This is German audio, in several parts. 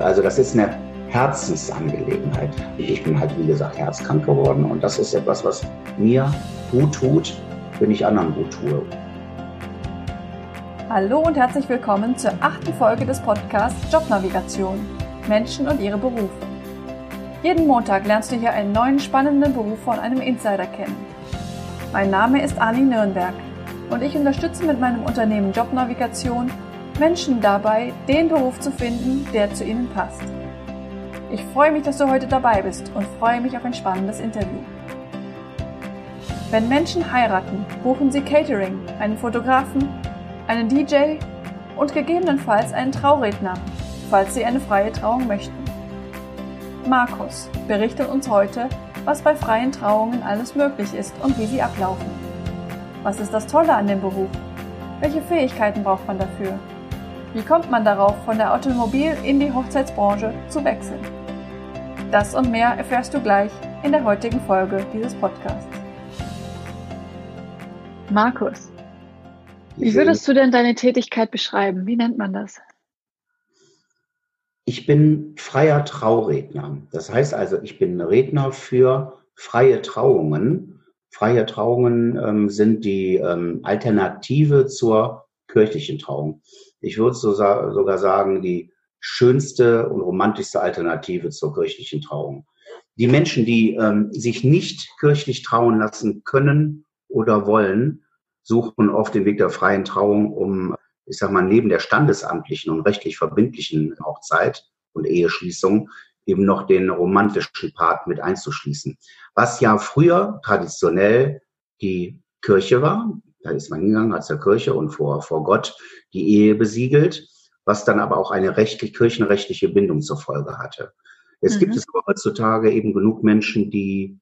Also das ist eine Herzensangelegenheit. Ich bin halt, wie gesagt, herzkrank geworden und das ist etwas, was mir gut tut, wenn ich anderen gut tue. Hallo und herzlich willkommen zur achten Folge des Podcasts Jobnavigation. Menschen und ihre Berufe. Jeden Montag lernst du hier einen neuen spannenden Beruf von einem Insider kennen. Mein Name ist Ani Nürnberg und ich unterstütze mit meinem Unternehmen Jobnavigation Menschen dabei, den Beruf zu finden, der zu ihnen passt. Ich freue mich, dass du heute dabei bist und freue mich auf ein spannendes Interview. Wenn Menschen heiraten, buchen sie Catering, einen Fotografen, einen DJ und gegebenenfalls einen Trauredner, falls sie eine freie Trauung möchten. Markus berichtet uns heute, was bei freien Trauungen alles möglich ist und wie sie ablaufen. Was ist das Tolle an dem Beruf? Welche Fähigkeiten braucht man dafür? Wie kommt man darauf, von der Automobil- in die Hochzeitsbranche zu wechseln? Das und mehr erfährst du gleich in der heutigen Folge dieses Podcasts. Markus, wie würdest du denn deine Tätigkeit beschreiben? Wie nennt man das? Ich bin freier Trauredner. Das heißt also, ich bin Redner für freie Trauungen. Freie Trauungen ähm, sind die ähm, Alternative zur kirchlichen Trauung ich würde sogar sagen, die schönste und romantischste Alternative zur kirchlichen Trauung. Die Menschen, die ähm, sich nicht kirchlich trauen lassen können oder wollen, suchen oft den Weg der freien Trauung, um, ich sag mal, neben der standesamtlichen und rechtlich verbindlichen Hochzeit und Eheschließung eben noch den romantischen Part mit einzuschließen. Was ja früher traditionell die Kirche war, da ist man hingegangen, hat zur Kirche und vor, vor Gott die Ehe besiegelt, was dann aber auch eine rechtlich, kirchenrechtliche Bindung zur Folge hatte. Es mhm. gibt es heutzutage eben genug Menschen, die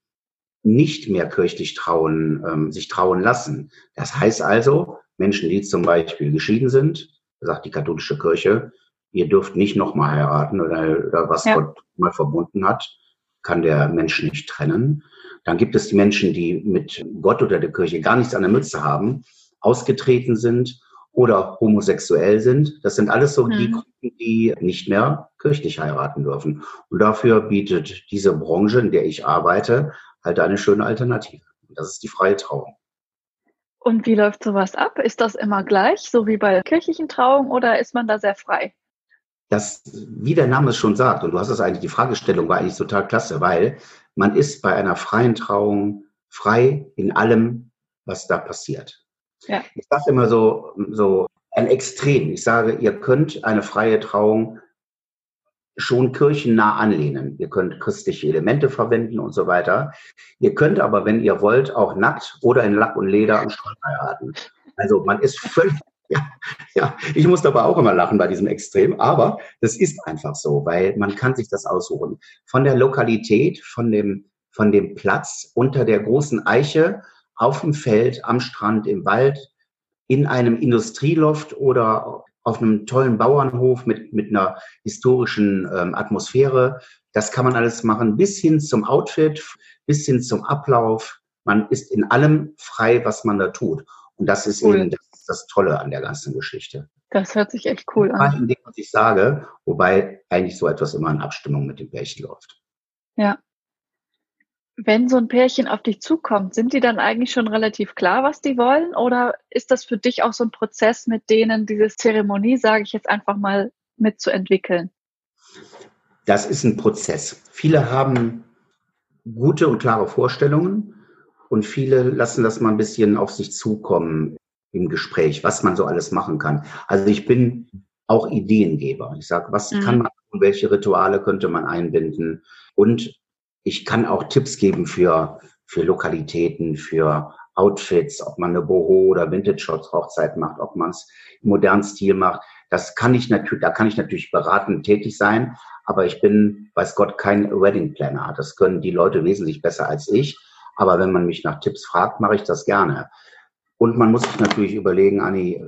nicht mehr kirchlich trauen, ähm, sich trauen lassen. Das heißt also, Menschen, die zum Beispiel geschieden sind, sagt die katholische Kirche, ihr dürft nicht nochmal heiraten oder, oder was ja. Gott mal verbunden hat, kann der Mensch nicht trennen. Dann gibt es die Menschen, die mit Gott oder der Kirche gar nichts an der Mütze haben, ausgetreten sind oder homosexuell sind. Das sind alles so mhm. die Gruppen, die nicht mehr kirchlich heiraten dürfen. Und dafür bietet diese Branche, in der ich arbeite, halt eine schöne Alternative. Das ist die freie Trauung. Und wie läuft sowas ab? Ist das immer gleich, so wie bei kirchlichen Trauungen, oder ist man da sehr frei? Das, wie der Name es schon sagt, und du hast es eigentlich, die Fragestellung war eigentlich total klasse, weil man ist bei einer freien Trauung frei in allem, was da passiert. Ja. Ich sage immer so, so ein Extrem. Ich sage, ihr könnt eine freie Trauung schon kirchennah anlehnen. Ihr könnt christliche Elemente verwenden und so weiter. Ihr könnt aber, wenn ihr wollt, auch nackt oder in Lack und Leder am Strand heiraten. Also man ist völlig, ja, ja, ich muss aber auch immer lachen bei diesem Extrem, aber das ist einfach so, weil man kann sich das aussuchen. Von der Lokalität, von dem, von dem Platz unter der großen Eiche, auf dem Feld, am Strand, im Wald, in einem Industrieloft oder auf einem tollen Bauernhof mit, mit einer historischen ähm, Atmosphäre. Das kann man alles machen, bis hin zum Outfit, bis hin zum Ablauf. Man ist in allem frei, was man da tut. Und das ist cool. eben das das Tolle an der ganzen Geschichte. Das hört sich echt cool an. In dem, was ich sage, wobei eigentlich so etwas immer in Abstimmung mit dem Pärchen läuft. Ja. Wenn so ein Pärchen auf dich zukommt, sind die dann eigentlich schon relativ klar, was die wollen? Oder ist das für dich auch so ein Prozess, mit denen diese Zeremonie, sage ich jetzt einfach mal, mitzuentwickeln? Das ist ein Prozess. Viele haben gute und klare Vorstellungen und viele lassen das mal ein bisschen auf sich zukommen im Gespräch, was man so alles machen kann. Also ich bin auch Ideengeber. Ich sage, was mhm. kann man tun, welche Rituale könnte man einbinden? Und ich kann auch Tipps geben für, für Lokalitäten, für Outfits, ob man eine Boho oder Vintage-Hochzeit macht, ob man es im modernen Stil macht. Das kann ich natürlich, da kann ich natürlich beratend tätig sein, aber ich bin, weiß Gott, kein Wedding Planner. Das können die Leute wesentlich besser als ich. Aber wenn man mich nach Tipps fragt, mache ich das gerne. Und man muss sich natürlich überlegen, Anni,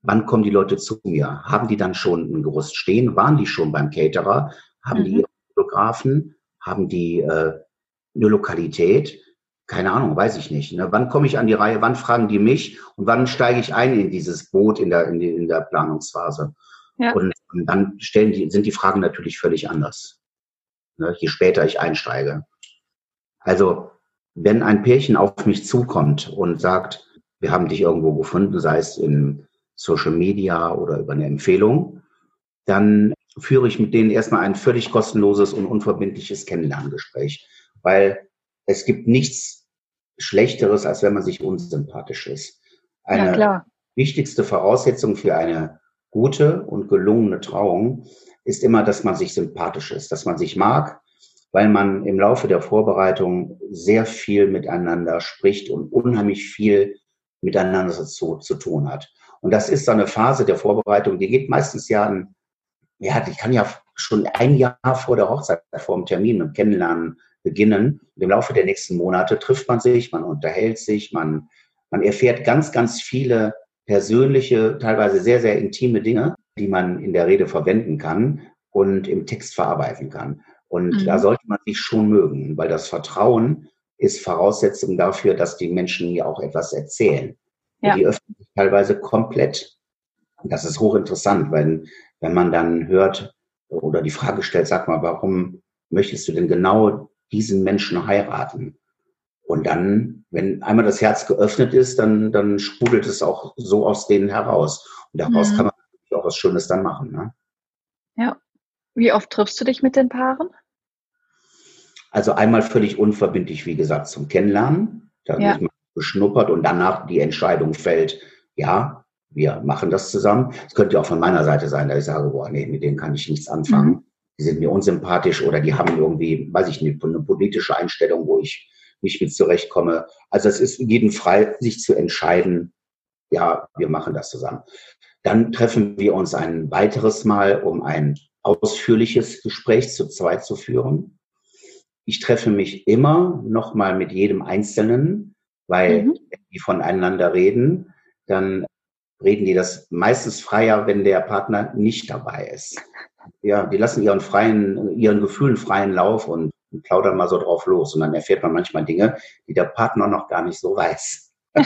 wann kommen die Leute zu mir? Haben die dann schon ein Gerüst stehen? Waren die schon beim Caterer? Haben mhm. die Fotografen? Haben die äh, eine Lokalität? Keine Ahnung, weiß ich nicht. Ne? Wann komme ich an die Reihe? Wann fragen die mich? Und wann steige ich ein in dieses Boot in der, in, die, in der Planungsphase? Ja. Und, und, dann stellen die, sind die Fragen natürlich völlig anders, ne, je später ich einsteige. Also, wenn ein Pärchen auf mich zukommt und sagt, wir haben dich irgendwo gefunden, sei es in Social Media oder über eine Empfehlung, dann führe ich mit denen erstmal ein völlig kostenloses und unverbindliches Kennenlerngespräch, weil es gibt nichts Schlechteres, als wenn man sich unsympathisch ist. Eine ja, wichtigste Voraussetzung für eine gute und gelungene Trauung ist immer, dass man sich sympathisch ist, dass man sich mag, weil man im Laufe der Vorbereitung sehr viel miteinander spricht und unheimlich viel miteinander zu, zu tun hat. Und das ist so eine Phase der Vorbereitung, die geht meistens ja an ja, die kann ja schon ein Jahr vor der Hochzeit, vor dem Termin und Kennenlernen beginnen. Und im Laufe der nächsten Monate trifft man sich, man unterhält sich, man, man erfährt ganz, ganz viele persönliche, teilweise sehr, sehr intime Dinge, die man in der Rede verwenden kann und im Text verarbeiten kann. Und mhm. da sollte man sich schon mögen, weil das Vertrauen ist Voraussetzung dafür, dass die Menschen ja auch etwas erzählen. Ja. Und die öffnen sich teilweise komplett. Das ist hochinteressant, weil wenn man dann hört oder die Frage stellt, sag mal, warum möchtest du denn genau diesen Menschen heiraten? Und dann, wenn einmal das Herz geöffnet ist, dann, dann sprudelt es auch so aus denen heraus. Und daraus mhm. kann man auch was Schönes dann machen. Ne? Ja. Wie oft triffst du dich mit den Paaren? Also einmal völlig unverbindlich, wie gesagt, zum Kennenlernen. Da ja. wird man beschnuppert und danach die Entscheidung fällt, ja, wir machen das zusammen. Es könnte ja auch von meiner Seite sein, dass ich sage, boah, nee, mit denen kann ich nichts anfangen. Mhm. Die sind mir unsympathisch oder die haben irgendwie, weiß ich nicht, eine politische Einstellung, wo ich nicht mit zurechtkomme. Also es ist jedem frei, sich zu entscheiden, ja, wir machen das zusammen. Dann treffen wir uns ein weiteres Mal, um ein ausführliches Gespräch zu zweit zu führen. Ich treffe mich immer noch mal mit jedem Einzelnen, weil mhm. die voneinander reden, dann reden die das meistens freier, wenn der Partner nicht dabei ist. Ja, die lassen ihren freien, ihren Gefühlen freien Lauf und plaudern mal so drauf los. Und dann erfährt man manchmal Dinge, die der Partner noch gar nicht so weiß.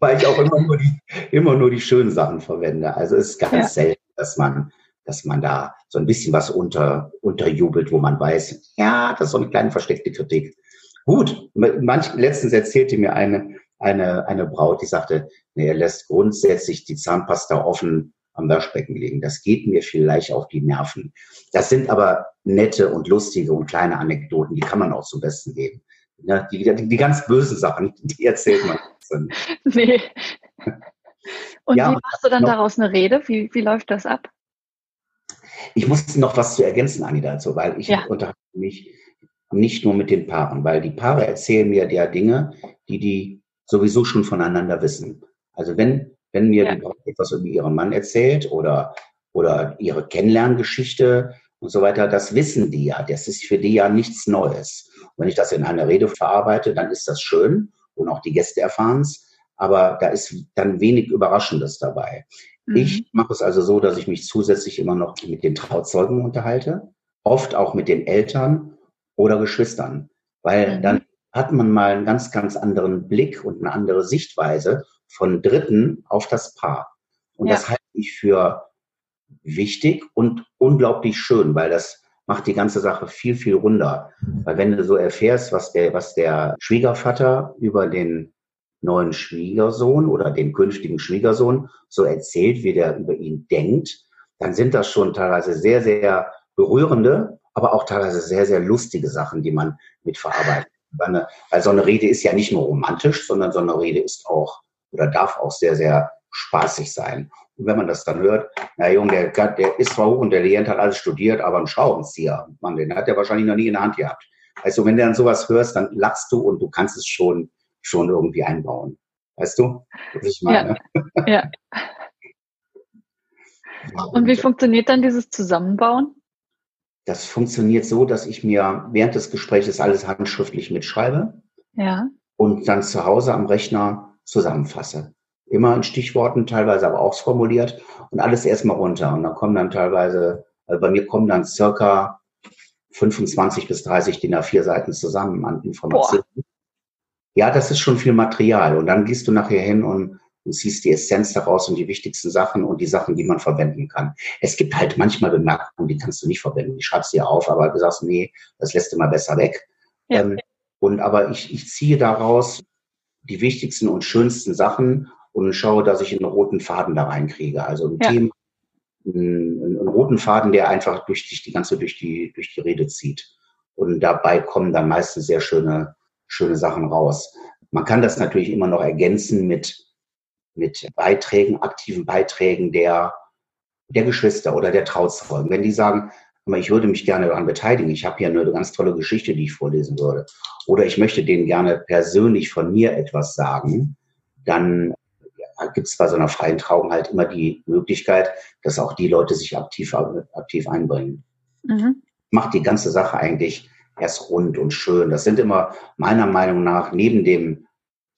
Weil ich auch immer nur, die, immer nur die schönen Sachen verwende. Also es ist ganz ja. selten, dass man, dass man da so ein bisschen was unter, unterjubelt, wo man weiß, ja, das ist so eine kleine versteckte Kritik. Gut, manch, letztens erzählte mir eine, eine, eine Braut, die sagte, nee, er lässt grundsätzlich die Zahnpasta offen am Waschbecken liegen. Das geht mir vielleicht auf die Nerven. Das sind aber nette und lustige und kleine Anekdoten, die kann man auch zum Besten geben. Ja, die, die, die ganz bösen Sachen, die erzählt man nee. Und ja, wie machst du dann daraus eine Rede? Wie, wie läuft das ab? Ich muss noch was zu ergänzen, Anni, dazu, weil ich ja. unterhalte mich nicht nur mit den Paaren, weil die Paare erzählen mir ja Dinge, die die sowieso schon voneinander wissen. Also wenn, wenn mir ja. die etwas über ihren Mann erzählt oder, oder ihre Kennenlerngeschichte und so weiter, das wissen die ja. Das ist für die ja nichts Neues. Und wenn ich das in einer Rede verarbeite, dann ist das schön und auch die Gäste erfahren es. Aber da ist dann wenig Überraschendes dabei. Mhm. Ich mache es also so, dass ich mich zusätzlich immer noch mit den Trauzeugen unterhalte, oft auch mit den Eltern oder Geschwistern, weil mhm. dann hat man mal einen ganz, ganz anderen Blick und eine andere Sichtweise von Dritten auf das Paar. Und ja. das halte ich für wichtig und unglaublich schön, weil das macht die ganze Sache viel, viel runder. Weil wenn du so erfährst, was der, was der Schwiegervater über den neuen Schwiegersohn oder den künftigen Schwiegersohn so erzählt, wie der über ihn denkt, dann sind das schon teilweise sehr, sehr berührende, aber auch teilweise sehr, sehr lustige Sachen, die man mit verarbeitet. Weil, weil so eine Rede ist ja nicht nur romantisch, sondern so eine Rede ist auch oder darf auch sehr, sehr spaßig sein. Und wenn man das dann hört, na Junge, der, der ist zwar hoch intelligent, hat alles studiert, aber ein Schraubenzieher, man, den hat er wahrscheinlich noch nie in der Hand gehabt. Also wenn du dann sowas hörst, dann lachst du und du kannst es schon, schon irgendwie einbauen. Weißt du, was ich meine? Ja. ja. Und wie funktioniert dann dieses Zusammenbauen? Das funktioniert so, dass ich mir während des Gesprächs alles handschriftlich mitschreibe. Ja. Und dann zu Hause am Rechner zusammenfasse. Immer in Stichworten, teilweise aber auch formuliert und alles erstmal runter. Und dann kommen dann teilweise, also bei mir kommen dann circa 25 bis 30 DIN A4 Seiten zusammen an Informationen. Boah. Ja, das ist schon viel Material. Und dann gehst du nachher hin und und ziehst die Essenz daraus und die wichtigsten Sachen und die Sachen, die man verwenden kann. Es gibt halt manchmal Bemerkungen, die kannst du nicht verwenden. Die schreibst dir auf, aber du sagst, nee, das lässt du mal besser weg. Ja. Ähm, und aber ich, ich ziehe daraus die wichtigsten und schönsten Sachen und schaue, dass ich einen roten Faden da reinkriege. Also ein ja. Thema, einen, einen, roten Faden, der einfach durch die, die ganze durch die durch die Rede zieht. Und dabei kommen dann meistens sehr schöne schöne Sachen raus. Man kann das natürlich immer noch ergänzen mit mit Beiträgen, aktiven Beiträgen der, der Geschwister oder der Trauzeugen. Wenn die sagen, ich würde mich gerne daran beteiligen, ich habe hier eine ganz tolle Geschichte, die ich vorlesen würde, oder ich möchte denen gerne persönlich von mir etwas sagen, dann gibt es bei so einer freien Trauung halt immer die Möglichkeit, dass auch die Leute sich aktiv, aktiv einbringen. Mhm. Macht die ganze Sache eigentlich erst rund und schön. Das sind immer meiner Meinung nach neben dem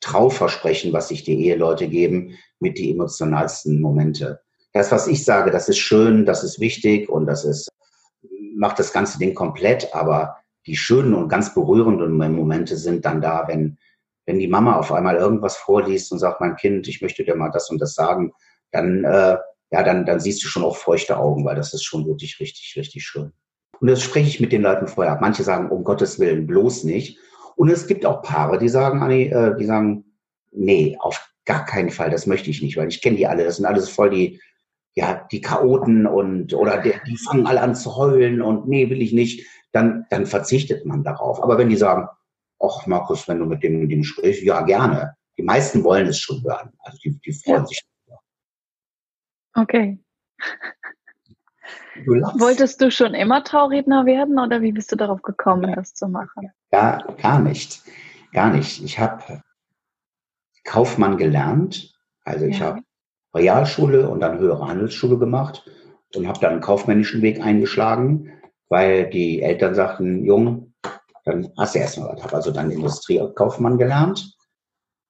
Trauversprechen, was sich die Eheleute geben, mit die emotionalsten Momente. Das, was ich sage, das ist schön, das ist wichtig und das ist, macht das ganze Ding komplett, aber die schönen und ganz berührenden Momente sind dann da, wenn, wenn die Mama auf einmal irgendwas vorliest und sagt, mein Kind, ich möchte dir mal das und das sagen, dann, äh, ja, dann, dann siehst du schon auch feuchte Augen, weil das ist schon wirklich richtig, richtig schön. Und das spreche ich mit den Leuten vorher ab. Manche sagen, um Gottes Willen, bloß nicht. Und es gibt auch Paare, die sagen, Anni, äh, die sagen, nee, auf gar keinen Fall, das möchte ich nicht, weil ich kenne die alle, das sind alles voll die, ja, die Chaoten und, oder die, die fangen alle an zu heulen und nee, will ich nicht, dann, dann verzichtet man darauf. Aber wenn die sagen, ach Markus, wenn du mit dem, dem sprichst, ja, gerne. Die meisten wollen es schon hören. Also die, die freuen ja. sich. Okay. Du Wolltest du schon immer Trauredner werden oder wie bist du darauf gekommen, ja. das zu machen? Ja, gar nicht. Gar nicht. Ich habe Kaufmann gelernt. Also ich ja. habe Realschule und dann höhere Handelsschule gemacht und habe dann einen kaufmännischen Weg eingeschlagen, weil die Eltern sagten, Jung, dann hast du erstmal was. Habe also dann Industriekaufmann gelernt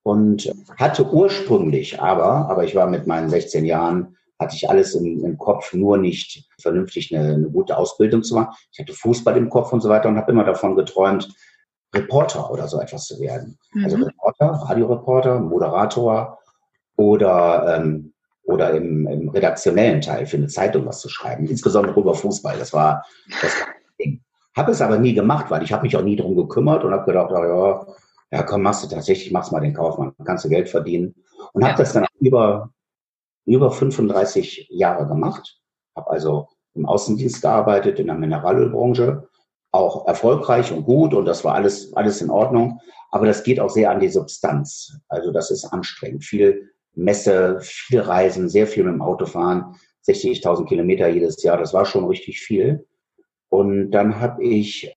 und hatte ursprünglich aber, aber ich war mit meinen 16 Jahren hatte ich alles im, im Kopf, nur nicht vernünftig eine, eine, gute Ausbildung zu machen. Ich hatte Fußball im Kopf und so weiter und habe immer davon geträumt, Reporter oder so etwas zu werden. Also mhm. Also Reporter, Radioreporter, Moderator oder, ähm, oder im, im redaktionellen Teil für eine Zeitung was zu schreiben, insbesondere über Fußball. Das war das Ding. Habe es aber nie gemacht, weil ich habe mich auch nie drum gekümmert und habe gedacht, ja, ja, komm, machst du tatsächlich, machst mal den Kaufmann, kannst du Geld verdienen. Und habe das dann über über 35 Jahre gemacht, habe also im Außendienst gearbeitet, in der Mineralölbranche, auch erfolgreich und gut und das war alles, alles in Ordnung. Aber das geht auch sehr an die Substanz. Also das ist anstrengend. Viel Messe, viel Reisen, sehr viel mit dem Auto fahren, 60.000 Kilometer jedes Jahr, das war schon richtig viel. Und dann habe ich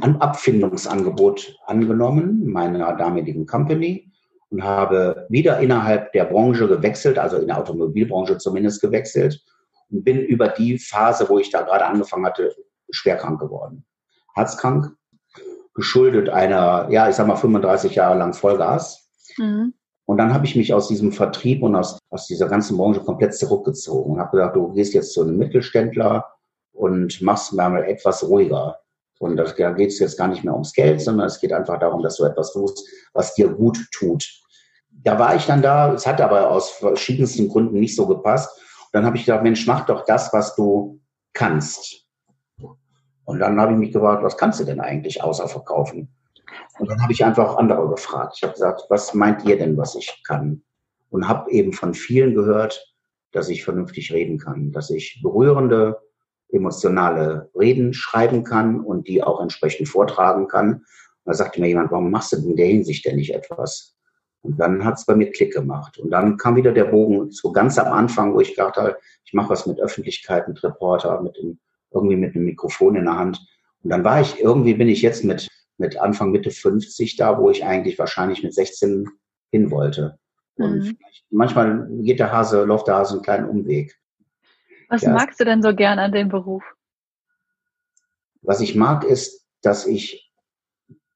ein Abfindungsangebot angenommen meiner damaligen Company und habe wieder innerhalb der Branche gewechselt, also in der Automobilbranche zumindest gewechselt und bin über die Phase, wo ich da gerade angefangen hatte, schwer krank geworden. Herzkrank, geschuldet einer, ja, ich sag mal 35 Jahre lang Vollgas. Mhm. Und dann habe ich mich aus diesem Vertrieb und aus, aus dieser ganzen Branche komplett zurückgezogen und habe gesagt, du gehst jetzt zu einem Mittelständler und machst mal etwas ruhiger. Und da geht es jetzt gar nicht mehr ums Geld, sondern es geht einfach darum, dass du etwas tust, was dir gut tut. Da war ich dann da, es hat aber aus verschiedensten Gründen nicht so gepasst. Und dann habe ich gedacht, Mensch, mach doch das, was du kannst. Und dann habe ich mich gefragt, was kannst du denn eigentlich außer verkaufen? Und dann habe ich einfach andere gefragt. Ich habe gesagt, was meint ihr denn, was ich kann? Und habe eben von vielen gehört, dass ich vernünftig reden kann, dass ich berührende emotionale Reden schreiben kann und die auch entsprechend vortragen kann. Und da sagte mir jemand, warum machst du in der Hinsicht denn nicht etwas? Und dann hat es bei mir Klick gemacht. Und dann kam wieder der Bogen so ganz am Anfang, wo ich gedacht habe, ich mache was mit Öffentlichkeit, mit Reporter, mit dem, irgendwie mit einem Mikrofon in der Hand. Und dann war ich, irgendwie bin ich jetzt mit, mit Anfang, Mitte 50 da, wo ich eigentlich wahrscheinlich mit 16 hin wollte. Und mhm. manchmal geht der Hase, läuft der Hase einen kleinen Umweg. Was ja, magst du denn so gern an dem Beruf? Was ich mag, ist, dass ich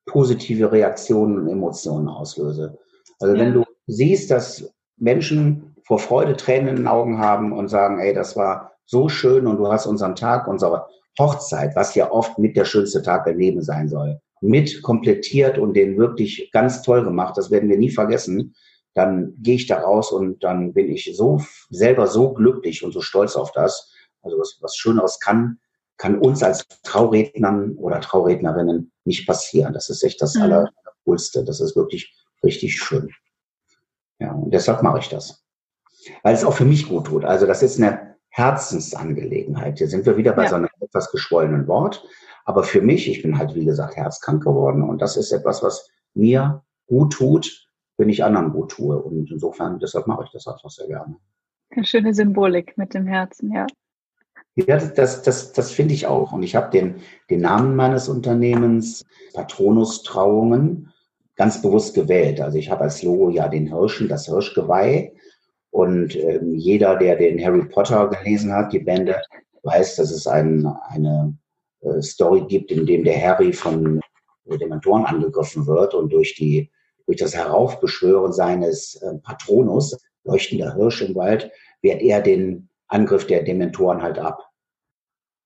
positive Reaktionen und Emotionen auslöse. Also ja. wenn du siehst, dass Menschen vor Freude Tränen in den Augen haben und sagen, ey, das war so schön und du hast unseren Tag, unsere Hochzeit, was ja oft mit der schönste Tag der Leben sein soll, mit komplettiert und den wirklich ganz toll gemacht, das werden wir nie vergessen. Dann gehe ich da raus und dann bin ich so selber so glücklich und so stolz auf das. Also was, was Schöneres kann, kann uns als Traurednern oder Traurednerinnen nicht passieren. Das ist echt das mhm. Allercoolste. Das ist wirklich richtig schön. Ja, und deshalb mache ich das. Weil es auch für mich gut tut. Also das ist eine Herzensangelegenheit. Hier sind wir wieder bei ja. so einem etwas geschwollenen Wort. Aber für mich, ich bin halt, wie gesagt, herzkrank geworden und das ist etwas, was mir gut tut, wenn ich anderen gut tue. Und insofern, deshalb mache ich das einfach sehr gerne. Eine schöne Symbolik mit dem Herzen, ja. Ja, das, das, das finde ich auch. Und ich habe den, den Namen meines Unternehmens, Patronus Trauungen, ganz bewusst gewählt. Also ich habe als Logo ja den Hirschen, das Hirschgeweih. Und ähm, jeder, der den Harry Potter gelesen hat, die Bände, weiß, dass es ein, eine äh, Story gibt, in dem der Harry von Dementoren angegriffen wird und durch die durch das Heraufbeschwören seines äh, Patronus, leuchtender Hirsch im Wald, wehrt er den Angriff der Dementoren halt ab.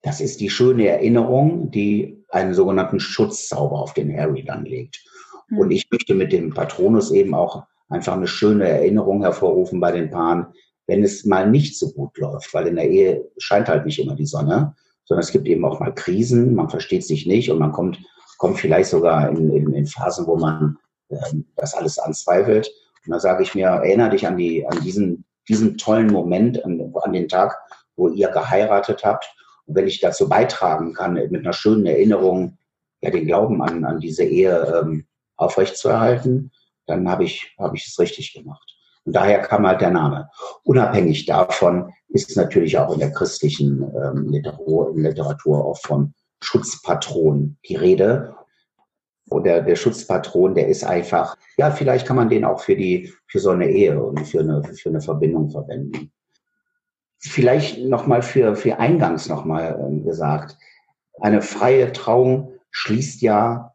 Das ist die schöne Erinnerung, die einen sogenannten Schutzzauber auf den Harry dann legt. Mhm. Und ich möchte mit dem Patronus eben auch einfach eine schöne Erinnerung hervorrufen bei den Paaren, wenn es mal nicht so gut läuft, weil in der Ehe scheint halt nicht immer die Sonne, sondern es gibt eben auch mal Krisen, man versteht sich nicht und man kommt, kommt vielleicht sogar in, in, in Phasen, wo man ähm, das alles anzweifelt. Und da sage ich mir, erinnere dich an, die, an diesen, diesen tollen Moment, an, an den Tag, wo ihr geheiratet habt. Und wenn ich dazu beitragen kann, mit einer schönen Erinnerung, ja, den Glauben an, an diese Ehe ähm, aufrechtzuerhalten, dann habe ich, habe ich es richtig gemacht. Und daher kam halt der Name. Unabhängig davon ist natürlich auch in der christlichen ähm, Literatur, Literatur auch vom Schutzpatron die Rede. Und der, Schutzpatron, der ist einfach, ja, vielleicht kann man den auch für die, für so eine Ehe und für eine, für eine Verbindung verwenden. Vielleicht nochmal für, für eingangs nochmal ähm, gesagt. Eine freie Trauung schließt ja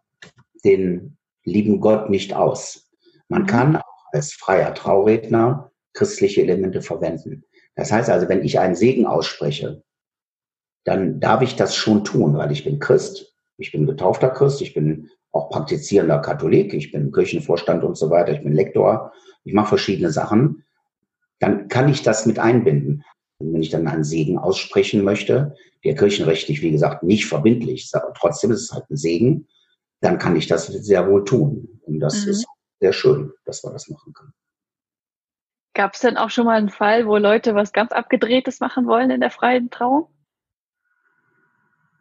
den lieben Gott nicht aus. Man kann auch als freier Trauredner christliche Elemente verwenden. Das heißt also, wenn ich einen Segen ausspreche, dann darf ich das schon tun, weil ich bin Christ, ich bin getaufter Christ, ich bin auch praktizierender Katholik, ich bin Kirchenvorstand und so weiter, ich bin Lektor, ich mache verschiedene Sachen, dann kann ich das mit einbinden. Und wenn ich dann einen Segen aussprechen möchte, der kirchenrechtlich, wie gesagt, nicht verbindlich ist, aber trotzdem ist es halt ein Segen, dann kann ich das sehr wohl tun. Und das mhm. ist sehr schön, dass wir das machen können. Gab es denn auch schon mal einen Fall, wo Leute was ganz Abgedrehtes machen wollen in der freien Trauung?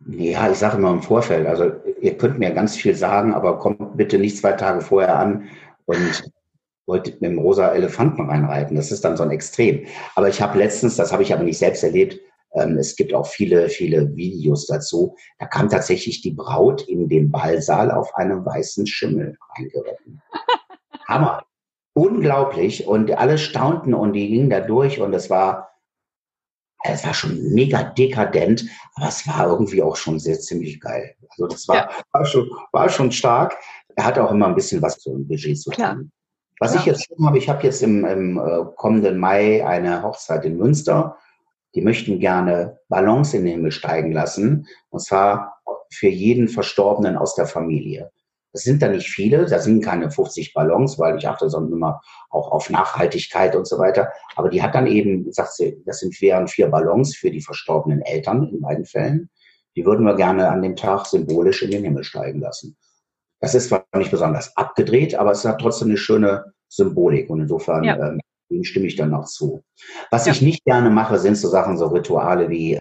Ja, ich sage immer im Vorfeld, also ihr könnt mir ganz viel sagen, aber kommt bitte nicht zwei Tage vorher an und wollt mit dem rosa Elefanten reinreiten. Das ist dann so ein Extrem. Aber ich habe letztens, das habe ich aber nicht selbst erlebt, ähm, es gibt auch viele, viele Videos dazu. Da kam tatsächlich die Braut in den Ballsaal auf einem weißen Schimmel reingeritten. Hammer. Unglaublich. Und alle staunten und die gingen da durch und es war es war schon mega dekadent, aber es war irgendwie auch schon sehr ziemlich geil. Also das war, ja. war, schon, war schon stark. Er hat auch immer ein bisschen was zu einem Budget zu tun. Klar. Was ja. ich jetzt schon habe, ich habe jetzt im, im äh, kommenden Mai eine Hochzeit in Münster. Die möchten gerne Ballons in den Himmel steigen lassen. Und zwar für jeden Verstorbenen aus der Familie. Das sind da nicht viele, da sind keine 50 Ballons, weil ich achte sonst immer auch auf Nachhaltigkeit und so weiter. Aber die hat dann eben, sagt sie, das sind wären vier Ballons für die verstorbenen Eltern in beiden Fällen. Die würden wir gerne an dem Tag symbolisch in den Himmel steigen lassen. Das ist zwar nicht besonders abgedreht, aber es hat trotzdem eine schöne Symbolik und insofern ja. ähm, dem stimme ich dann noch zu. Was ja. ich nicht gerne mache, sind so Sachen, so Rituale wie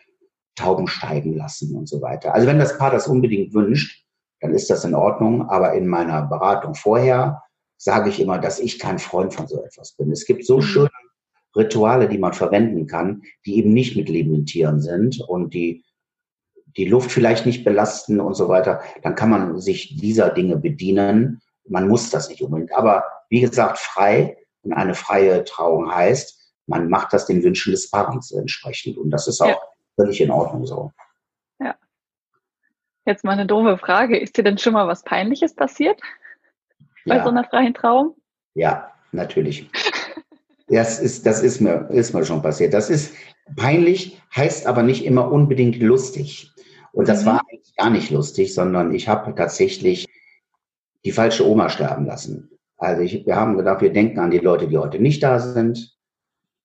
Tauben steigen lassen und so weiter. Also wenn das Paar das unbedingt wünscht, dann ist das in Ordnung. Aber in meiner Beratung vorher sage ich immer, dass ich kein Freund von so etwas bin. Es gibt so mhm. schöne Rituale, die man verwenden kann, die eben nicht mit lebenden Tieren sind und die die Luft vielleicht nicht belasten und so weiter, dann kann man sich dieser Dinge bedienen. Man muss das nicht unbedingt. Aber wie gesagt, frei und eine freie Trauung heißt, man macht das den Wünschen des Paarens entsprechend. Und das ist auch ja. völlig in Ordnung so. Jetzt mal eine doofe Frage. Ist dir denn schon mal was Peinliches passiert? Bei ja. so einer freien Trauung? Ja, natürlich. das ist, das ist mir, ist mir schon passiert. Das ist peinlich, heißt aber nicht immer unbedingt lustig. Und das mhm. war eigentlich gar nicht lustig, sondern ich habe tatsächlich die falsche Oma sterben lassen. Also ich, wir haben gedacht, wir denken an die Leute, die heute nicht da sind.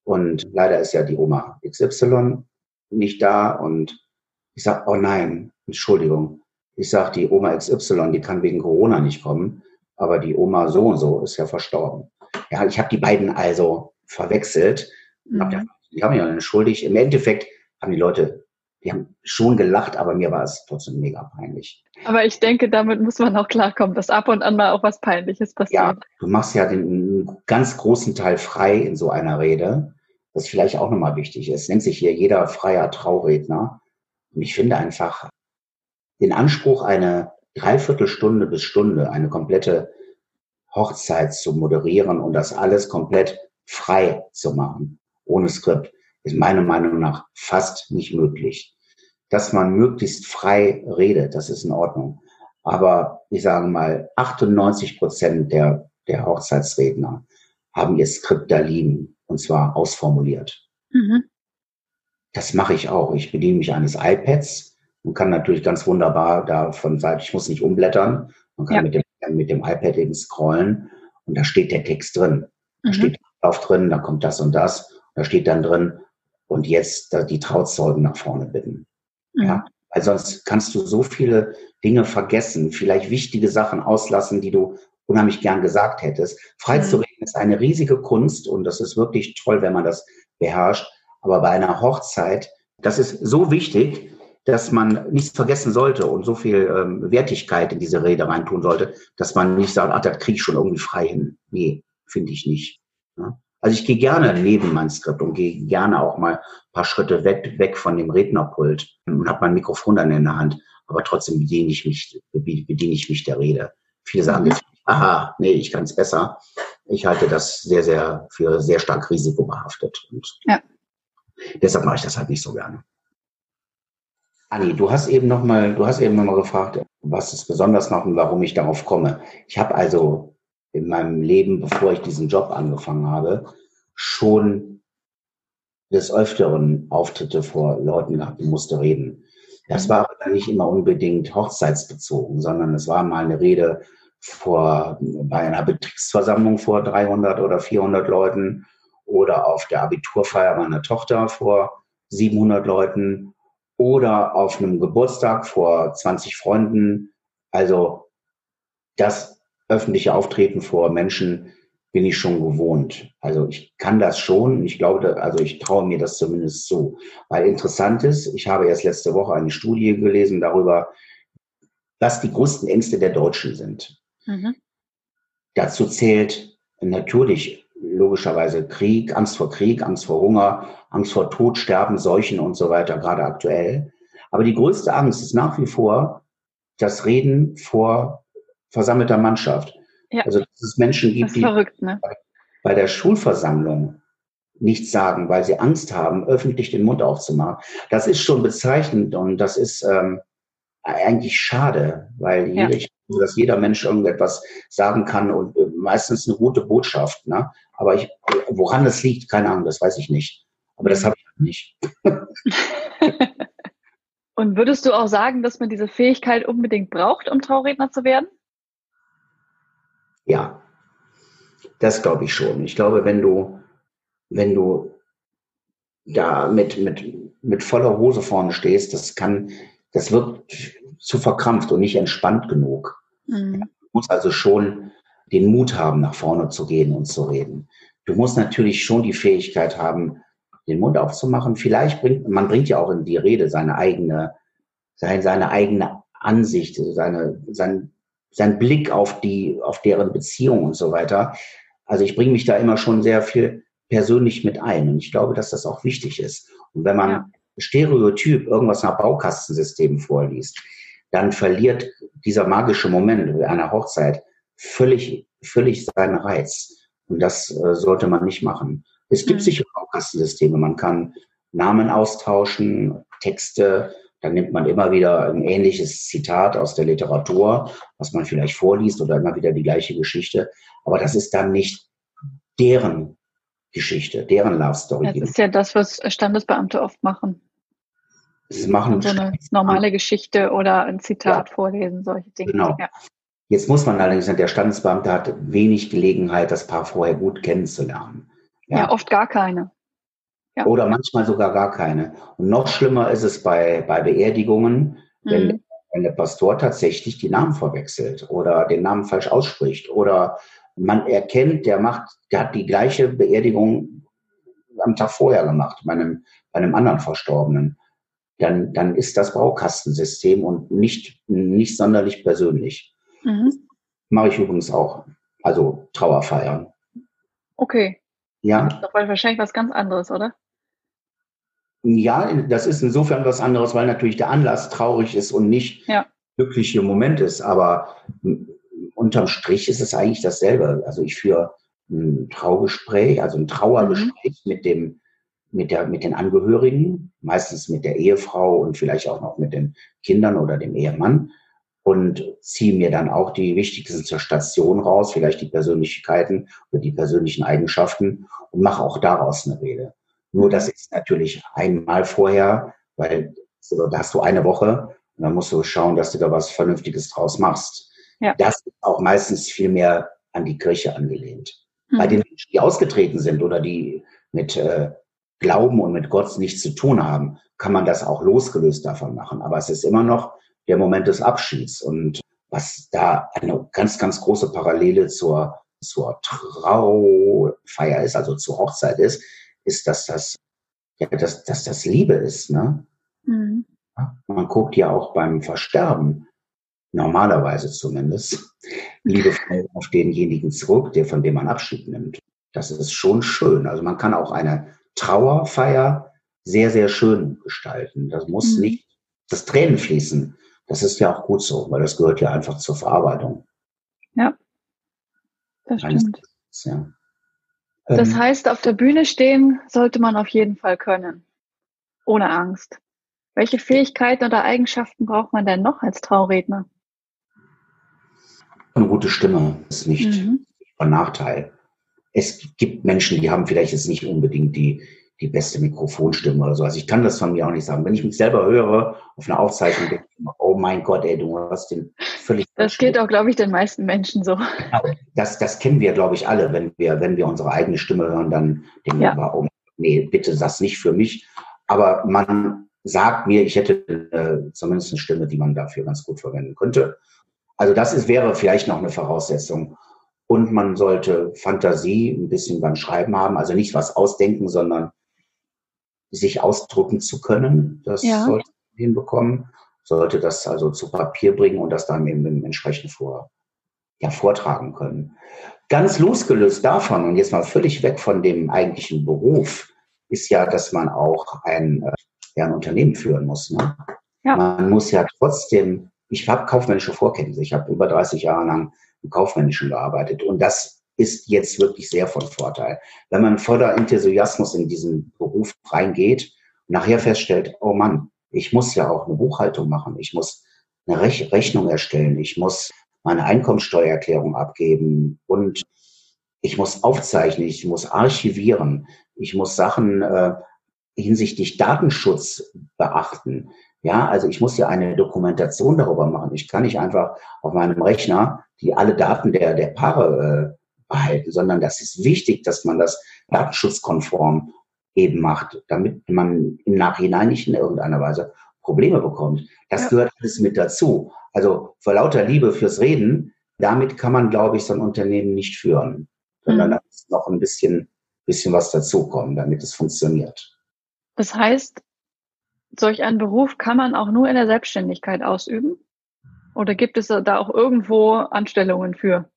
Und leider ist ja die Oma XY nicht da. Und ich sage, oh nein, Entschuldigung. Ich sage, die Oma XY, die kann wegen Corona nicht kommen. Aber die Oma so und so ist ja verstorben. Ja, ich habe die beiden also verwechselt. Mhm. Die haben ja entschuldigt. Im Endeffekt haben die Leute die haben schon gelacht, aber mir war es trotzdem mega peinlich. Aber ich denke, damit muss man auch klarkommen, dass ab und an mal auch was Peinliches passiert. Ja, du machst ja den ganz großen Teil frei in so einer Rede, was vielleicht auch nochmal wichtig ist. Nennt sich hier jeder freier Trauredner. Und ich finde einfach den Anspruch, eine Dreiviertelstunde bis Stunde, eine komplette Hochzeit zu moderieren und das alles komplett frei zu machen, ohne Skript ist meiner Meinung nach fast nicht möglich. Dass man möglichst frei redet, das ist in Ordnung. Aber ich sage mal, 98 Prozent der, der Hochzeitsredner haben ihr Skript da liegen und zwar ausformuliert. Mhm. Das mache ich auch. Ich bediene mich eines iPads und kann natürlich ganz wunderbar da von Seite, ich muss nicht umblättern, man kann ja. mit, dem, mit dem iPad eben scrollen und da steht der Text drin. Da mhm. steht drauf drin, da kommt das und das. Da steht dann drin, und jetzt die Trauzeugen nach vorne bitten. Mhm. Ja, weil sonst kannst du so viele Dinge vergessen, vielleicht wichtige Sachen auslassen, die du unheimlich gern gesagt hättest. Frei mhm. zu reden ist eine riesige Kunst und das ist wirklich toll, wenn man das beherrscht. Aber bei einer Hochzeit, das ist so wichtig, dass man nichts vergessen sollte und so viel ähm, Wertigkeit in diese Rede reintun sollte, dass man nicht sagt, ach, das kriege ich schon irgendwie frei hin. Nee, finde ich nicht. Ja? Also ich gehe gerne neben mein Skript und gehe gerne auch mal ein paar Schritte weg, weg von dem Rednerpult und habe mein Mikrofon dann in der Hand, aber trotzdem bediene ich mich, bediene ich mich der Rede. Viele sagen jetzt, aha, nee, ich kann es besser. Ich halte das sehr, sehr für sehr stark risikobehaftet. Und ja. deshalb mache ich das halt nicht so gerne. Anni, du hast eben noch mal, du hast eben noch mal gefragt, was ist besonders noch und warum ich darauf komme. Ich habe also in meinem Leben, bevor ich diesen Job angefangen habe, schon des Öfteren Auftritte vor Leuten gehabt und musste reden. Das war aber nicht immer unbedingt hochzeitsbezogen, sondern es war mal eine Rede vor, bei einer Betriebsversammlung vor 300 oder 400 Leuten oder auf der Abiturfeier meiner Tochter vor 700 Leuten oder auf einem Geburtstag vor 20 Freunden. Also das öffentliche Auftreten vor Menschen bin ich schon gewohnt. Also ich kann das schon. Ich glaube, also ich traue mir das zumindest so. Weil interessant ist, ich habe erst letzte Woche eine Studie gelesen darüber, was die größten Ängste der Deutschen sind. Mhm. Dazu zählt natürlich logischerweise Krieg, Angst vor Krieg, Angst vor Hunger, Angst vor Tod, Sterben, Seuchen und so weiter, gerade aktuell. Aber die größte Angst ist nach wie vor das Reden vor versammelter Mannschaft. Ja. Also dass es Menschen gibt, die verrückt, ne? bei der Schulversammlung nichts sagen, weil sie Angst haben, öffentlich den Mund aufzumachen. Das ist schon bezeichnend und das ist ähm, eigentlich schade, weil ja. jeder, dass jeder Mensch irgendetwas sagen kann und äh, meistens eine gute Botschaft. Ne? Aber ich, woran das liegt, keine Ahnung, das weiß ich nicht. Aber das habe ich nicht. und würdest du auch sagen, dass man diese Fähigkeit unbedingt braucht, um Trauredner zu werden? Ja, das glaube ich schon. Ich glaube, wenn du, wenn du da mit, mit, mit voller Hose vorne stehst, das kann, das wird zu verkrampft und nicht entspannt genug. Mhm. Du musst also schon den Mut haben, nach vorne zu gehen und zu reden. Du musst natürlich schon die Fähigkeit haben, den Mund aufzumachen. Vielleicht bringt, man bringt ja auch in die Rede seine eigene, seine, seine eigene Ansicht, seine, sein, sein Blick auf die, auf deren Beziehung und so weiter. Also ich bringe mich da immer schon sehr viel persönlich mit ein. Und ich glaube, dass das auch wichtig ist. Und wenn man ja. Stereotyp irgendwas nach Baukastensystemen vorliest, dann verliert dieser magische Moment einer Hochzeit völlig, völlig seinen Reiz. Und das äh, sollte man nicht machen. Es gibt mhm. sicher Baukastensysteme. Man kann Namen austauschen, Texte dann nimmt man immer wieder ein ähnliches Zitat aus der Literatur, was man vielleicht vorliest oder immer wieder die gleiche Geschichte. Aber das ist dann nicht deren Geschichte, deren Love Story. Das ist ja das, was Standesbeamte oft machen. Sie machen so eine normale Geschichte oder ein Zitat ja. vorlesen, solche Dinge. Genau. Ja. Jetzt muss man allerdings sagen, der Standesbeamte hat wenig Gelegenheit, das Paar vorher gut kennenzulernen. Ja, ja oft gar keine. Ja. Oder manchmal sogar gar keine. Und noch schlimmer ist es bei, bei Beerdigungen, wenn, mhm. wenn der Pastor tatsächlich die Namen verwechselt oder den Namen falsch ausspricht oder man erkennt, der macht, der hat die gleiche Beerdigung am Tag vorher gemacht, bei einem, bei einem anderen Verstorbenen. Dann, dann ist das Baukastensystem und nicht, nicht sonderlich persönlich. Mhm. Mache ich übrigens auch. Also Trauerfeiern. Okay. Ja. Das ist doch wahrscheinlich was ganz anderes, oder? Ja, das ist insofern was anderes, weil natürlich der Anlass traurig ist und nicht ja. glückliche Moment ist. Aber unterm Strich ist es eigentlich dasselbe. Also ich führe ein Traugespräch, also ein Trauergespräch mhm. mit dem, mit der, mit den Angehörigen, meistens mit der Ehefrau und vielleicht auch noch mit den Kindern oder dem Ehemann und ziehe mir dann auch die wichtigsten zur Station raus, vielleicht die Persönlichkeiten oder die persönlichen Eigenschaften und mache auch daraus eine Rede. Nur das ist natürlich einmal vorher, weil da hast du eine Woche und dann musst du schauen, dass du da was Vernünftiges draus machst. Ja. Das ist auch meistens viel mehr an die Kirche angelehnt. Mhm. Bei den Menschen, die ausgetreten sind oder die mit äh, Glauben und mit Gott nichts zu tun haben, kann man das auch losgelöst davon machen. Aber es ist immer noch der Moment des Abschieds. Und was da eine ganz, ganz große Parallele zur, zur Traufeier ist, also zur Hochzeit ist, ist, dass das, ja, dass, dass das Liebe ist. Ne? Mhm. Man guckt ja auch beim Versterben, normalerweise zumindest, liebevoll auf denjenigen zurück, der von dem man Abschied nimmt. Das ist schon schön. Also man kann auch eine Trauerfeier sehr, sehr schön gestalten. Das muss mhm. nicht das Tränen fließen. Das ist ja auch gut so, weil das gehört ja einfach zur Verarbeitung. Ja, das stimmt. Ja. Das ähm, heißt, auf der Bühne stehen sollte man auf jeden Fall können. Ohne Angst. Welche Fähigkeiten oder Eigenschaften braucht man denn noch als Trauredner? Eine gute Stimme ist nicht mhm. ein Nachteil. Es gibt Menschen, die haben vielleicht jetzt nicht unbedingt die, die beste Mikrofonstimme oder so. Also ich kann das von mir auch nicht sagen. Wenn ich mich selber höre auf einer Aufzeichnung, denke ich immer, oh mein Gott, ey, du hast den völlig. Das geht auch, glaube ich, den meisten Menschen so. Das, das kennen wir, glaube ich, alle. Wenn wir, wenn wir unsere eigene Stimme hören, dann denken ja. wir, oh, nee, bitte das nicht für mich. Aber man sagt mir, ich hätte äh, zumindest eine Stimme, die man dafür ganz gut verwenden könnte. Also das ist, wäre vielleicht noch eine Voraussetzung. Und man sollte Fantasie ein bisschen beim Schreiben haben, also nicht was ausdenken, sondern sich ausdrucken zu können. Das ja. sollte man hinbekommen, sollte das also zu Papier bringen und das dann eben entsprechend vor, ja, vortragen können. Ganz losgelöst davon und jetzt mal völlig weg von dem eigentlichen Beruf, ist ja, dass man auch ein, äh, ja, ein Unternehmen führen muss. Ne? Ja. Man muss ja trotzdem, ich habe kaufmännische Vorkenntnisse, ich habe über 30 Jahre lang im Kaufmännischen gearbeitet und das ist jetzt wirklich sehr von Vorteil. Wenn man voller Enthusiasmus in diesen Beruf reingeht und nachher feststellt, oh Mann, ich muss ja auch eine Buchhaltung machen, ich muss eine Rechnung erstellen, ich muss meine Einkommensteuererklärung abgeben. Und ich muss aufzeichnen, ich muss archivieren, ich muss Sachen äh, hinsichtlich Datenschutz beachten. Ja, also ich muss ja eine Dokumentation darüber machen. Ich kann nicht einfach auf meinem Rechner die alle Daten der, der Paare äh, behalten, sondern das ist wichtig, dass man das datenschutzkonform eben macht, damit man im Nachhinein nicht in irgendeiner Weise Probleme bekommt. Das ja. gehört alles mit dazu. Also vor lauter Liebe fürs Reden, damit kann man, glaube ich, so ein Unternehmen nicht führen, sondern mhm. da muss noch ein bisschen, bisschen was dazukommen, damit es funktioniert. Das heißt, solch einen Beruf kann man auch nur in der Selbstständigkeit ausüben? Oder gibt es da auch irgendwo Anstellungen für?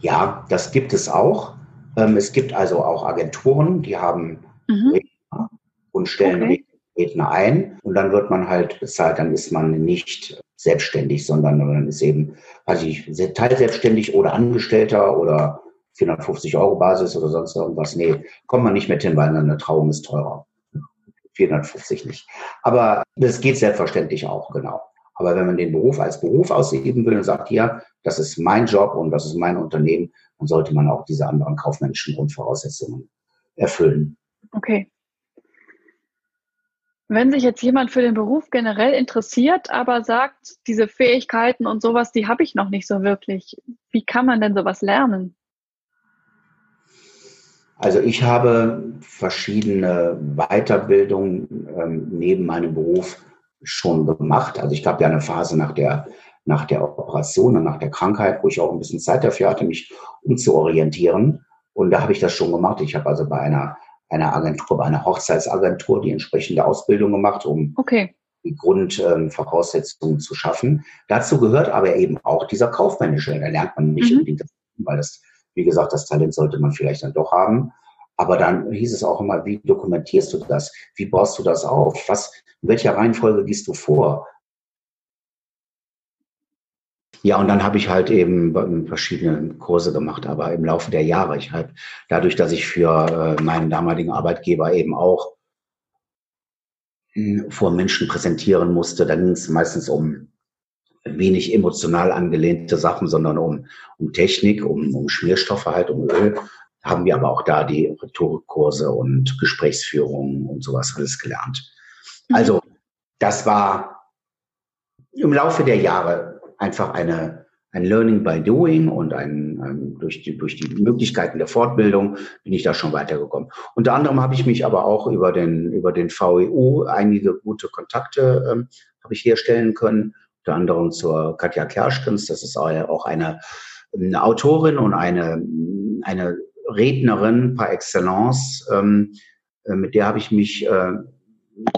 Ja, das gibt es auch. Ähm, es gibt also auch Agenturen, die haben mhm. Redner und stellen okay. Redner ein und dann wird man halt bezahlt. Dann ist man nicht selbstständig, sondern man ist eben, weiß ich, teilselbstständig oder Angestellter oder 450 Euro Basis oder sonst irgendwas. Nee, kommt man nicht mit hin, weil eine Trauung ist teurer. 450 nicht. Aber das geht selbstverständlich auch, genau. Aber wenn man den Beruf als Beruf ausüben will und sagt, ja, das ist mein Job und das ist mein Unternehmen, dann sollte man auch diese anderen kaufmännischen Grundvoraussetzungen erfüllen. Okay. Wenn sich jetzt jemand für den Beruf generell interessiert, aber sagt, diese Fähigkeiten und sowas, die habe ich noch nicht so wirklich. Wie kann man denn sowas lernen? Also ich habe verschiedene Weiterbildungen ähm, neben meinem Beruf schon gemacht. Also ich gab ja eine Phase nach der, nach der Operation und nach der Krankheit, wo ich auch ein bisschen Zeit dafür hatte, mich umzuorientieren. Und da habe ich das schon gemacht. Ich habe also bei einer, einer Agentur, bei einer Hochzeitsagentur die entsprechende Ausbildung gemacht, um okay. die Grundvoraussetzungen ähm, zu schaffen. Dazu gehört aber eben auch dieser kaufmännische. Da lernt man nicht mhm. unbedingt, weil das, wie gesagt, das Talent sollte man vielleicht dann doch haben. Aber dann hieß es auch immer, wie dokumentierst du das? Wie baust du das auf? Was, in welcher Reihenfolge gehst du vor? Ja, und dann habe ich halt eben verschiedene Kurse gemacht, aber im Laufe der Jahre. Ich halt, dadurch, dass ich für äh, meinen damaligen Arbeitgeber eben auch hm, vor Menschen präsentieren musste, dann ging es meistens um wenig emotional angelehnte Sachen, sondern um, um Technik, um, um Schmierstoffe halt, um Öl. Haben wir aber auch da die Rhetorikkurse und Gesprächsführungen und sowas alles gelernt. Also mhm. das war im Laufe der Jahre einfach eine, ein Learning by Doing und ein, ein, durch, die, durch die Möglichkeiten der Fortbildung bin ich da schon weitergekommen. Unter anderem habe ich mich aber auch über den, über den VEU einige gute Kontakte ähm, habe ich herstellen können. Unter anderem zur Katja Kerschkens, das ist auch eine, eine Autorin und eine, eine Rednerin par excellence. Ähm, äh, mit der habe ich mich äh,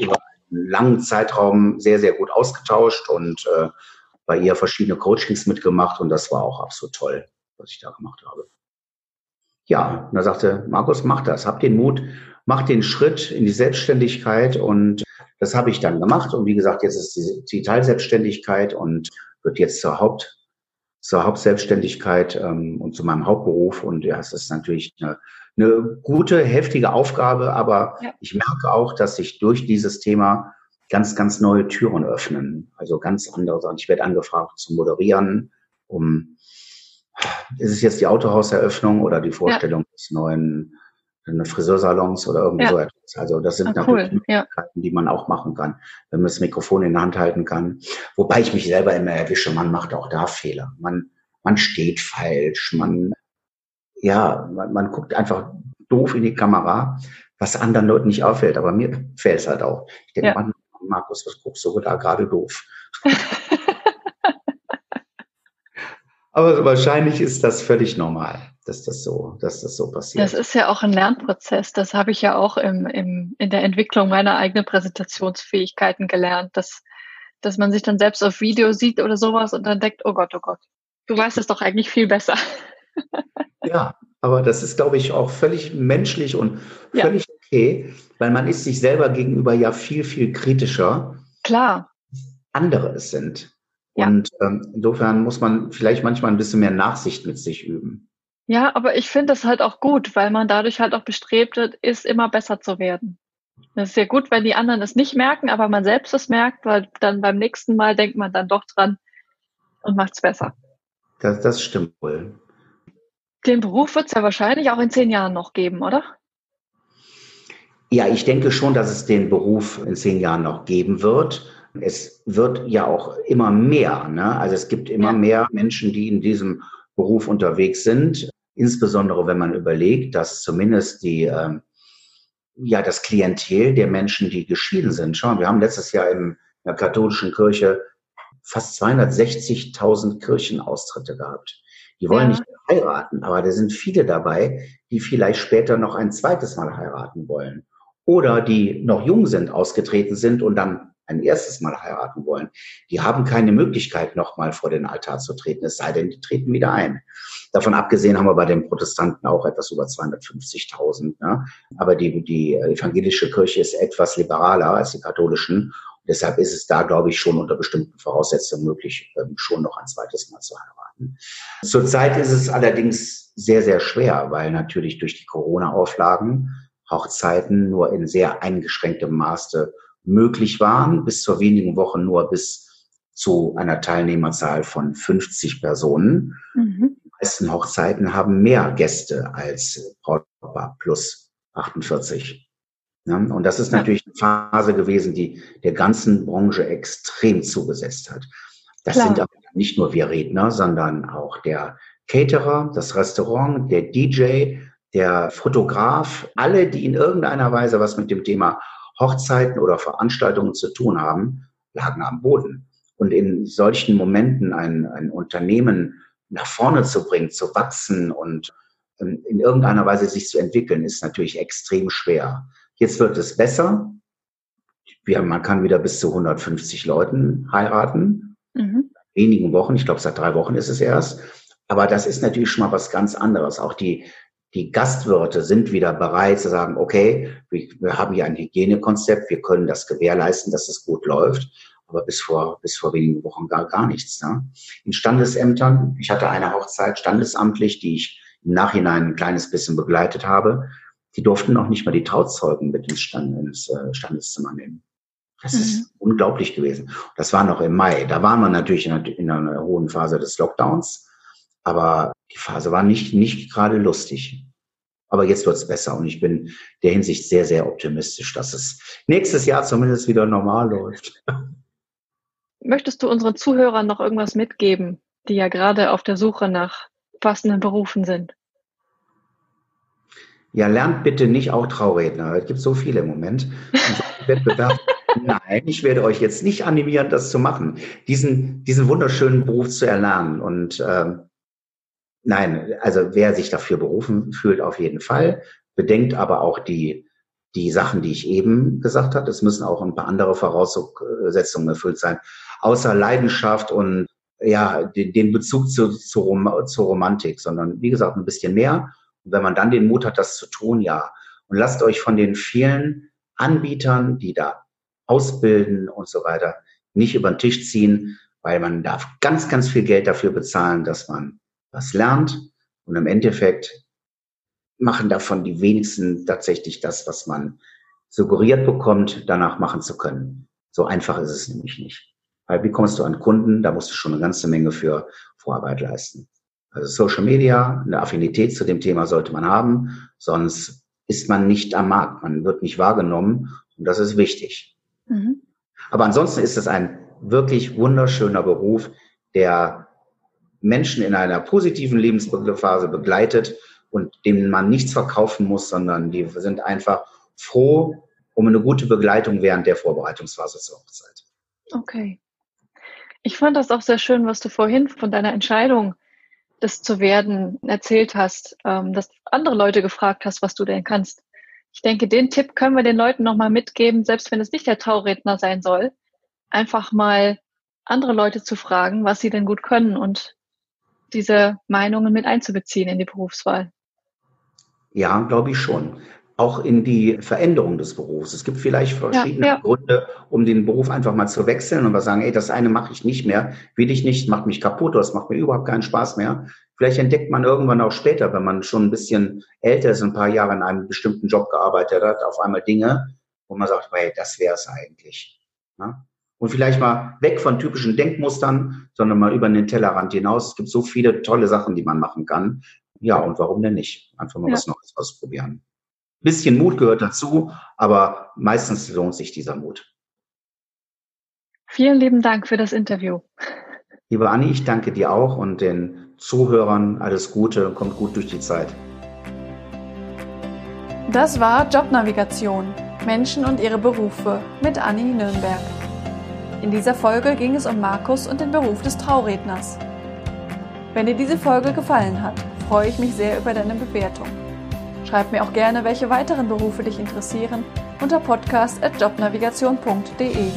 über langen Zeitraum sehr, sehr gut ausgetauscht und äh, bei ihr verschiedene Coachings mitgemacht und das war auch absolut toll, was ich da gemacht habe. Ja, und da sagte Markus, mach das, hab den Mut, mach den Schritt in die Selbstständigkeit. Und das habe ich dann gemacht. Und wie gesagt, jetzt ist die, die Teilselbstständigkeit und wird jetzt zur Haupt zur Hauptselbstständigkeit ähm, und zu meinem Hauptberuf. Und ja, es ist natürlich eine eine gute, heftige Aufgabe, aber ja. ich merke auch, dass sich durch dieses Thema ganz, ganz neue Türen öffnen. Also ganz andere Sachen. Ich werde angefragt zu moderieren, um, ist es jetzt die Autohauseröffnung oder die Vorstellung ja. des neuen Friseursalons oder irgendwie ja. so etwas. Also das sind ah, natürlich cool. Möglichkeiten, ja. die man auch machen kann, wenn man das Mikrofon in der Hand halten kann. Wobei ich mich selber immer erwische, man macht auch da Fehler. Man, man steht falsch, man ja, man, man guckt einfach doof in die Kamera, was anderen Leuten nicht auffällt, aber mir fällt es halt auch. Ich denke, ja. Mann, Markus, was guckst du da gerade doof? aber wahrscheinlich ist das völlig normal, dass das so, dass das so passiert. Das ist ja auch ein Lernprozess. Das habe ich ja auch im, im, in der Entwicklung meiner eigenen Präsentationsfähigkeiten gelernt, dass, dass man sich dann selbst auf Video sieht oder sowas und dann denkt, oh Gott, oh Gott, du weißt es doch eigentlich viel besser. Ja, aber das ist, glaube ich, auch völlig menschlich und völlig ja. Okay, weil man ist sich selber gegenüber ja viel, viel kritischer. Klar. Andere es sind. Ja. Und ähm, insofern muss man vielleicht manchmal ein bisschen mehr Nachsicht mit sich üben. Ja, aber ich finde das halt auch gut, weil man dadurch halt auch bestrebt ist, immer besser zu werden. Das ist ja gut, wenn die anderen es nicht merken, aber man selbst es merkt, weil dann beim nächsten Mal denkt man dann doch dran und macht es besser. Das, das stimmt wohl. Den Beruf wird es ja wahrscheinlich auch in zehn Jahren noch geben, oder? Ja, ich denke schon, dass es den Beruf in zehn Jahren noch geben wird. Es wird ja auch immer mehr. Ne? Also es gibt immer mehr Menschen, die in diesem Beruf unterwegs sind. Insbesondere wenn man überlegt, dass zumindest die, äh, ja, das Klientel der Menschen, die geschieden sind. Schauen, wir haben letztes Jahr in der katholischen Kirche fast 260.000 Kirchenaustritte gehabt. Die wollen ja. nicht heiraten, aber da sind viele dabei, die vielleicht später noch ein zweites Mal heiraten wollen. Oder die noch jung sind, ausgetreten sind und dann ein erstes Mal heiraten wollen. Die haben keine Möglichkeit, nochmal vor den Altar zu treten, es sei denn, die treten wieder ein. Davon abgesehen haben wir bei den Protestanten auch etwas über 250.000. Ne? Aber die, die evangelische Kirche ist etwas liberaler als die katholischen. Deshalb ist es da, glaube ich, schon unter bestimmten Voraussetzungen möglich, ähm, schon noch ein zweites Mal zu heiraten. Zurzeit ist es allerdings sehr, sehr schwer, weil natürlich durch die Corona-Auflagen Hochzeiten nur in sehr eingeschränktem Maße möglich waren, bis zur wenigen Wochen nur bis zu einer Teilnehmerzahl von 50 Personen. Mhm. Die meisten Hochzeiten haben mehr Gäste als Brautpaar plus 48. Ja, und das ist natürlich eine Phase gewesen, die der ganzen Branche extrem zugesetzt hat. Das Klar. sind aber nicht nur wir Redner, sondern auch der Caterer, das Restaurant, der DJ, der Fotograf, alle, die in irgendeiner Weise was mit dem Thema Hochzeiten oder Veranstaltungen zu tun haben, lagen am Boden. Und in solchen Momenten ein, ein Unternehmen nach vorne zu bringen, zu wachsen und ähm, in irgendeiner Weise sich zu entwickeln, ist natürlich extrem schwer. Jetzt wird es besser. Wir, man kann wieder bis zu 150 Leuten heiraten. Mhm. Wenigen Wochen, ich glaube seit drei Wochen ist es erst. Aber das ist natürlich schon mal was ganz anderes. Auch die, die Gastwirte sind wieder bereit zu sagen, okay, wir, wir haben hier ein Hygienekonzept, wir können das gewährleisten, dass es gut läuft. Aber bis vor, bis vor wenigen Wochen gar, gar nichts. Ne? In Standesämtern, ich hatte eine Hochzeit standesamtlich, die ich im Nachhinein ein kleines bisschen begleitet habe die durften noch nicht mal die Trauzeugen mit ins, Stand, ins äh, Standeszimmer nehmen. Das mhm. ist unglaublich gewesen. Das war noch im Mai. Da waren wir natürlich in einer, in einer hohen Phase des Lockdowns. Aber die Phase war nicht, nicht gerade lustig. Aber jetzt wird's besser und ich bin der Hinsicht sehr, sehr optimistisch, dass es nächstes Jahr zumindest wieder normal läuft. Möchtest du unseren Zuhörern noch irgendwas mitgeben, die ja gerade auf der Suche nach passenden Berufen sind? Ja, lernt bitte nicht auch Trauredner. Es gibt so viele im Moment. Wettbewerb. Nein, ich werde euch jetzt nicht animieren, das zu machen. Diesen, diesen wunderschönen Beruf zu erlernen. Und ähm, nein, also wer sich dafür berufen fühlt, auf jeden Fall. Bedenkt aber auch die, die Sachen, die ich eben gesagt habe. Es müssen auch ein paar andere Voraussetzungen erfüllt sein. Außer Leidenschaft und ja, den Bezug zu, zu, Rom zur Romantik, sondern wie gesagt, ein bisschen mehr und wenn man dann den Mut hat, das zu tun, ja. Und lasst euch von den vielen Anbietern, die da ausbilden und so weiter, nicht über den Tisch ziehen, weil man darf ganz, ganz viel Geld dafür bezahlen, dass man was lernt. Und im Endeffekt machen davon die wenigsten tatsächlich das, was man suggeriert bekommt, danach machen zu können. So einfach ist es nämlich nicht. Weil wie kommst du an Kunden? Da musst du schon eine ganze Menge für Vorarbeit leisten. Also Social Media, eine Affinität zu dem Thema sollte man haben, sonst ist man nicht am Markt, man wird nicht wahrgenommen und das ist wichtig. Mhm. Aber ansonsten ist es ein wirklich wunderschöner Beruf, der Menschen in einer positiven Lebensphase begleitet und dem man nichts verkaufen muss, sondern die sind einfach froh um eine gute Begleitung während der Vorbereitungsphase zur Hochzeit. Okay. Ich fand das auch sehr schön, was du vorhin von deiner Entscheidung das zu werden erzählt hast, ähm, dass andere Leute gefragt hast, was du denn kannst. Ich denke, den Tipp können wir den Leuten nochmal mitgeben, selbst wenn es nicht der Trauredner sein soll, einfach mal andere Leute zu fragen, was sie denn gut können und diese Meinungen mit einzubeziehen in die Berufswahl. Ja, glaube ich schon auch in die Veränderung des Berufs. Es gibt vielleicht verschiedene ja, ja. Gründe, um den Beruf einfach mal zu wechseln und mal sagen, ey, das eine mache ich nicht mehr, will ich nicht, macht mich kaputt, das macht mir überhaupt keinen Spaß mehr. Vielleicht entdeckt man irgendwann auch später, wenn man schon ein bisschen älter ist, ein paar Jahre in einem bestimmten Job gearbeitet hat, auf einmal Dinge, wo man sagt, hey, das wäre es eigentlich. Ja? Und vielleicht mal weg von typischen Denkmustern, sondern mal über den Tellerrand hinaus. Es gibt so viele tolle Sachen, die man machen kann. Ja, und warum denn nicht? Einfach mal ja. was Neues ausprobieren bisschen Mut gehört dazu, aber meistens lohnt sich dieser Mut. Vielen lieben Dank für das Interview. Liebe Anni, ich danke dir auch und den Zuhörern alles Gute und kommt gut durch die Zeit. Das war Jobnavigation. Menschen und ihre Berufe mit Anni Nürnberg. In dieser Folge ging es um Markus und den Beruf des Trauredners. Wenn dir diese Folge gefallen hat, freue ich mich sehr über deine Bewertung. Schreib mir auch gerne, welche weiteren Berufe dich interessieren unter podcast.jobnavigation.de.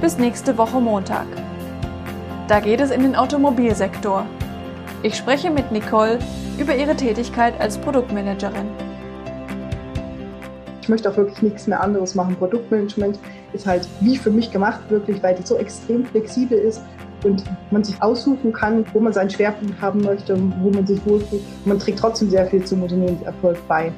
Bis nächste Woche Montag. Da geht es in den Automobilsektor. Ich spreche mit Nicole über ihre Tätigkeit als Produktmanagerin. Ich möchte auch wirklich nichts mehr anderes machen. Produktmanagement ist halt wie für mich gemacht, wirklich, weil die so extrem flexibel ist und man sich aussuchen kann, wo man seinen Schwerpunkt haben möchte, wo man sich wohlfühlt. Man trägt trotzdem sehr viel zum Unternehmenserfolg bei.